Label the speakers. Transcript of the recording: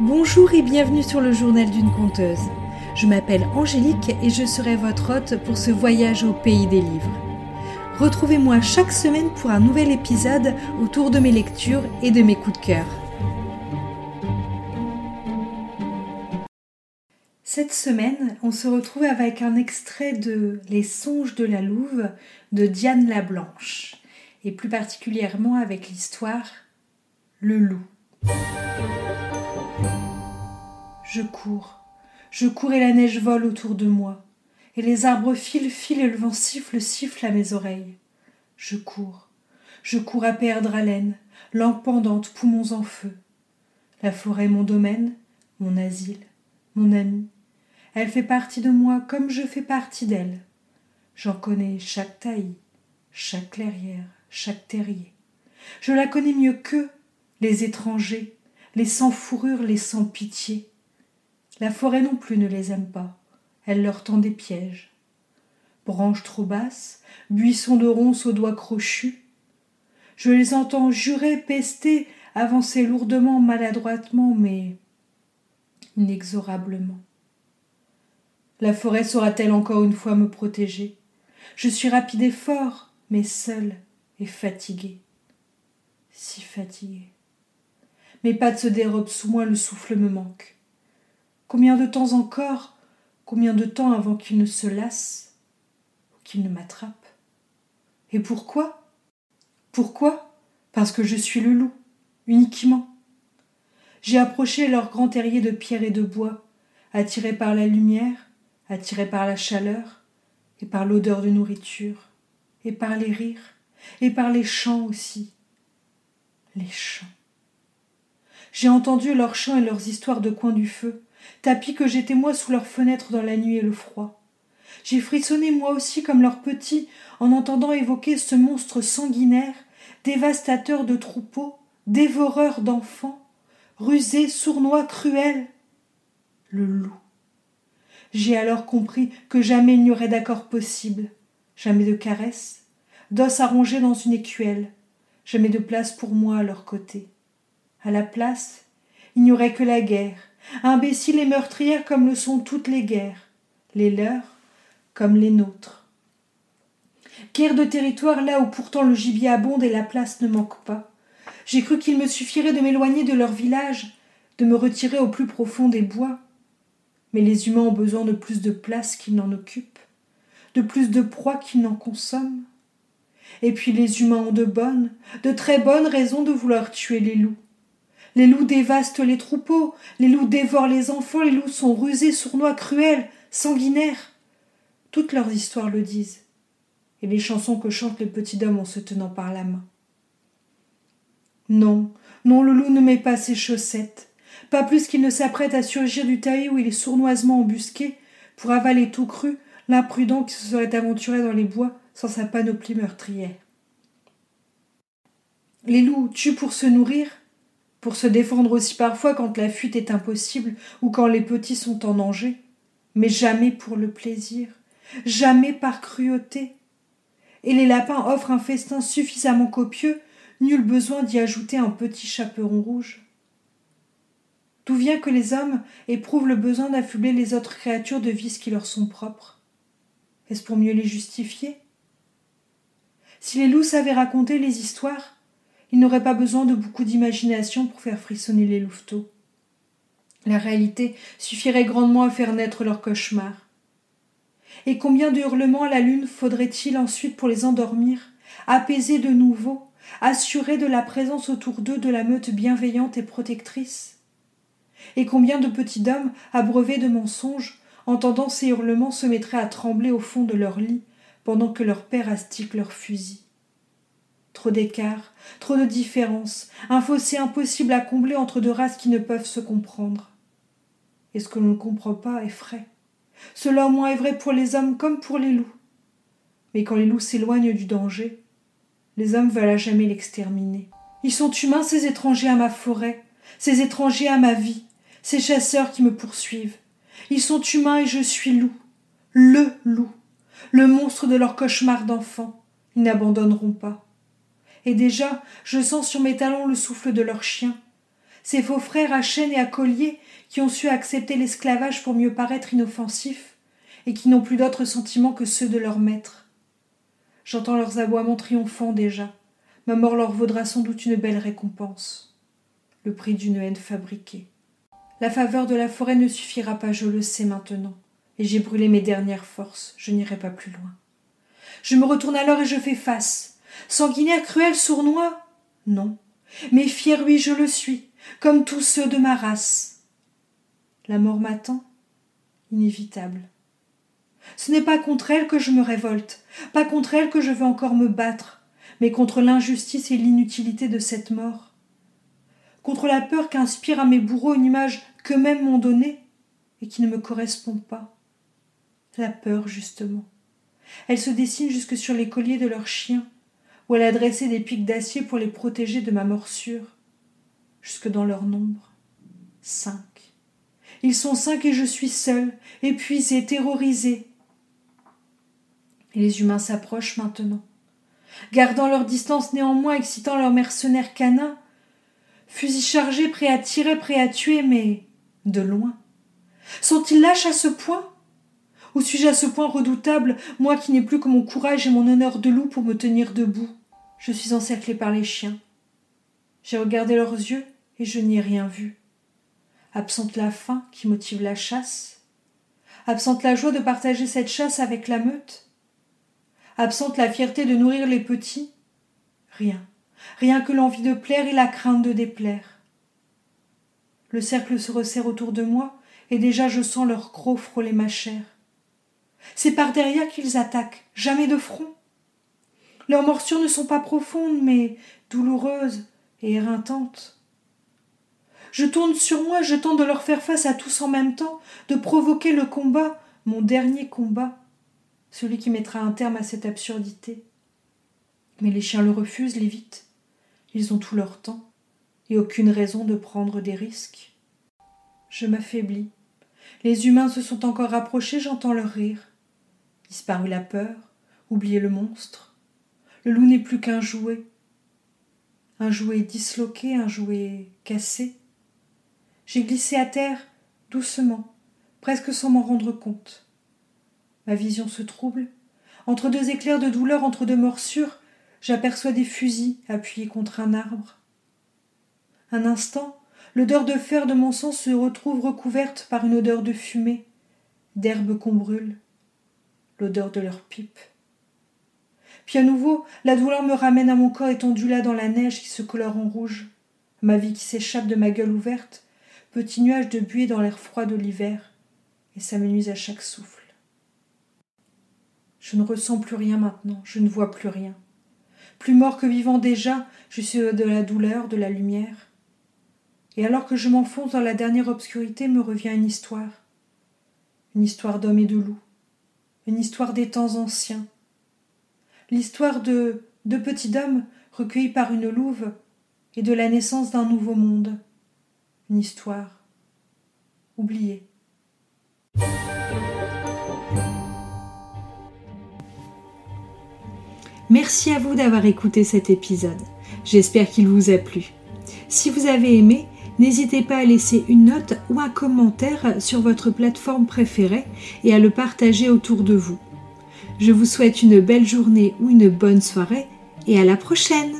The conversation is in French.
Speaker 1: Bonjour et bienvenue sur le journal d'une conteuse. Je m'appelle Angélique et je serai votre hôte pour ce voyage au pays des livres. Retrouvez-moi chaque semaine pour un nouvel épisode autour de mes lectures et de mes coups de cœur. Cette semaine, on se retrouve avec un extrait de Les songes de la Louve de Diane la Blanche, et plus particulièrement avec l'histoire Le loup. Je cours, je cours et la neige vole autour de moi, et les arbres filent, filent et le vent siffle, siffle à mes oreilles. Je cours, je cours à perdre haleine, langue pendante, poumons en feu. La forêt mon domaine, mon asile, mon ami. Elle fait partie de moi comme je fais partie d'elle. J'en connais chaque taillis, chaque clairière, chaque terrier. Je la connais mieux qu'eux, les étrangers, les sans fourrure, les sans pitié. La forêt non plus ne les aime pas, elle leur tend des pièges. Branches trop basses, buissons de ronces aux doigts crochus. Je les entends jurer, pester, avancer lourdement, maladroitement, mais inexorablement. La forêt saura-t-elle encore une fois me protéger? Je suis rapide et fort, mais seul et fatigué. Si fatigué. Mes pattes se dérobent sous moi, le souffle me manque. Combien de temps encore Combien de temps avant qu'il ne se lasse ou qu'il ne m'attrape? Et pourquoi? Pourquoi? Parce que je suis le loup, uniquement. J'ai approché leur grand terrier de pierre et de bois, attiré par la lumière, attiré par la chaleur, et par l'odeur de nourriture, et par les rires, et par les chants aussi. Les chants. J'ai entendu leurs chants et leurs histoires de coin du feu, tapis que j'étais moi sous leurs fenêtres dans la nuit et le froid. J'ai frissonné moi aussi comme leurs petits en entendant évoquer ce monstre sanguinaire, dévastateur de troupeaux, dévoreur d'enfants, rusé, sournois, cruel. Le loup. J'ai alors compris que jamais il n'y aurait d'accord possible, jamais de caresses, d'os à ronger dans une écuelle, jamais de place pour moi à leur côté. À la place, il n'y aurait que la guerre, imbéciles et meurtrières comme le sont toutes les guerres, les leurs comme les nôtres. Guerre de territoire là où pourtant le gibier abonde et la place ne manque pas. J'ai cru qu'il me suffirait de m'éloigner de leur village, de me retirer au plus profond des bois. Mais les humains ont besoin de plus de place qu'ils n'en occupent, de plus de proies qu'ils n'en consomment. Et puis les humains ont de bonnes, de très bonnes raisons de vouloir tuer les loups. Les loups dévastent les troupeaux, les loups dévorent les enfants, les loups sont rusés, sournois, cruels, sanguinaires. Toutes leurs histoires le disent, et les chansons que chantent les petits hommes en se tenant par la main. Non, non, le loup ne met pas ses chaussettes, pas plus qu'il ne s'apprête à surgir du taillis où il est sournoisement embusqué pour avaler tout cru l'imprudent qui se serait aventuré dans les bois sans sa panoplie meurtrière. Les loups tuent pour se nourrir, pour se défendre aussi parfois quand la fuite est impossible ou quand les petits sont en danger, mais jamais pour le plaisir, jamais par cruauté. Et les lapins offrent un festin suffisamment copieux, nul besoin d'y ajouter un petit chaperon rouge. D'où vient que les hommes éprouvent le besoin d'affubler les autres créatures de vices qui leur sont propres? Est-ce pour mieux les justifier? Si les loups savaient raconter les histoires, ils n'auraient pas besoin de beaucoup d'imagination pour faire frissonner les louveteaux. La réalité suffirait grandement à faire naître leurs cauchemars. Et combien de hurlements à la lune faudrait-il ensuite pour les endormir, apaiser de nouveau, assurer de la présence autour d'eux de la meute bienveillante et protectrice? Et combien de petits hommes, abreuvés de mensonges, entendant ces hurlements, se mettraient à trembler au fond de leur lit, pendant que leur père astique leur fusil? Trop d'écart, trop de différence, un fossé impossible à combler entre deux races qui ne peuvent se comprendre. Et ce que l'on ne comprend pas est frais. Cela au moins est vrai pour les hommes comme pour les loups. Mais quand les loups s'éloignent du danger, les hommes veulent à jamais l'exterminer. Ils sont humains, ces étrangers à ma forêt, ces étrangers à ma vie, ces chasseurs qui me poursuivent. Ils sont humains et je suis loup, le loup, le monstre de leur cauchemar d'enfant. Ils n'abandonneront pas et déjà je sens sur mes talons le souffle de leurs chiens. ces faux frères à chaîne et à collier qui ont su accepter l'esclavage pour mieux paraître inoffensifs et qui n'ont plus d'autres sentiments que ceux de leur maître. J'entends leurs aboiements triomphants déjà. Ma mort leur vaudra sans doute une belle récompense. Le prix d'une haine fabriquée. La faveur de la forêt ne suffira pas, je le sais maintenant, et j'ai brûlé mes dernières forces, je n'irai pas plus loin. Je me retourne alors et je fais face. Sanguinaire, cruel, sournois? Non. Mais fier, oui, je le suis, comme tous ceux de ma race. La mort m'attend Inévitable. Ce n'est pas contre elle que je me révolte, pas contre elle que je veux encore me battre, mais contre l'injustice et l'inutilité de cette mort. Contre la peur qu'inspire à mes bourreaux une image qu'eux-mêmes m'ont donnée et qui ne me correspond pas. La peur, justement. Elle se dessine jusque sur les colliers de leurs chiens, où elle a dressé des pics d'acier pour les protéger de ma morsure, jusque dans leur nombre. Cinq. Ils sont cinq et je suis seul, épuisé, terrorisé. Et les humains s'approchent maintenant, gardant leur distance néanmoins, excitant leurs mercenaires canins, fusils chargés, prêts à tirer, prêts à tuer, mais de loin. Sont-ils lâches à ce point? Ou suis-je à ce point redoutable, moi qui n'ai plus que mon courage et mon honneur de loup pour me tenir debout Je suis encerclé par les chiens. J'ai regardé leurs yeux et je n'y ai rien vu. Absente la faim qui motive la chasse Absente la joie de partager cette chasse avec la meute Absente la fierté de nourrir les petits Rien, rien que l'envie de plaire et la crainte de déplaire. Le cercle se resserre autour de moi, et déjà je sens leurs crocs frôler ma chair. C'est par derrière qu'ils attaquent, jamais de front. Leurs morsures ne sont pas profondes, mais douloureuses et éreintantes. Je tourne sur moi, je tente de leur faire face à tous en même temps, de provoquer le combat, mon dernier combat, celui qui mettra un terme à cette absurdité. Mais les chiens le refusent, l'évitent. Ils ont tout leur temps et aucune raison de prendre des risques. Je m'affaiblis. Les humains se sont encore rapprochés, j'entends leur rire. Disparut la peur, oublié le monstre. Le loup n'est plus qu'un jouet. Un jouet disloqué, un jouet cassé. J'ai glissé à terre doucement, presque sans m'en rendre compte. Ma vision se trouble. Entre deux éclairs de douleur, entre deux morsures, j'aperçois des fusils appuyés contre un arbre. Un instant, l'odeur de fer de mon sang se retrouve recouverte par une odeur de fumée, d'herbe qu'on brûle, l'odeur de leur pipe. Puis à nouveau, la douleur me ramène à mon corps étendu là dans la neige qui se colore en rouge, ma vie qui s'échappe de ma gueule ouverte, petit nuage de buée dans l'air froid de l'hiver, et ça me nuise à chaque souffle. Je ne ressens plus rien maintenant, je ne vois plus rien. Plus mort que vivant déjà, je suis de la douleur, de la lumière. Et alors que je m'enfonce dans la dernière obscurité, me revient une histoire. Une histoire d'homme et de loup. Une histoire des temps anciens. L'histoire de deux petits hommes recueillis par une louve et de la naissance d'un nouveau monde une histoire oubliée.
Speaker 2: Merci à vous d'avoir écouté cet épisode. J'espère qu'il vous a plu. Si vous avez aimé, n'hésitez pas à laisser une note ou un commentaire sur votre plateforme préférée et à le partager autour de vous. Je vous souhaite une belle journée ou une bonne soirée et à la prochaine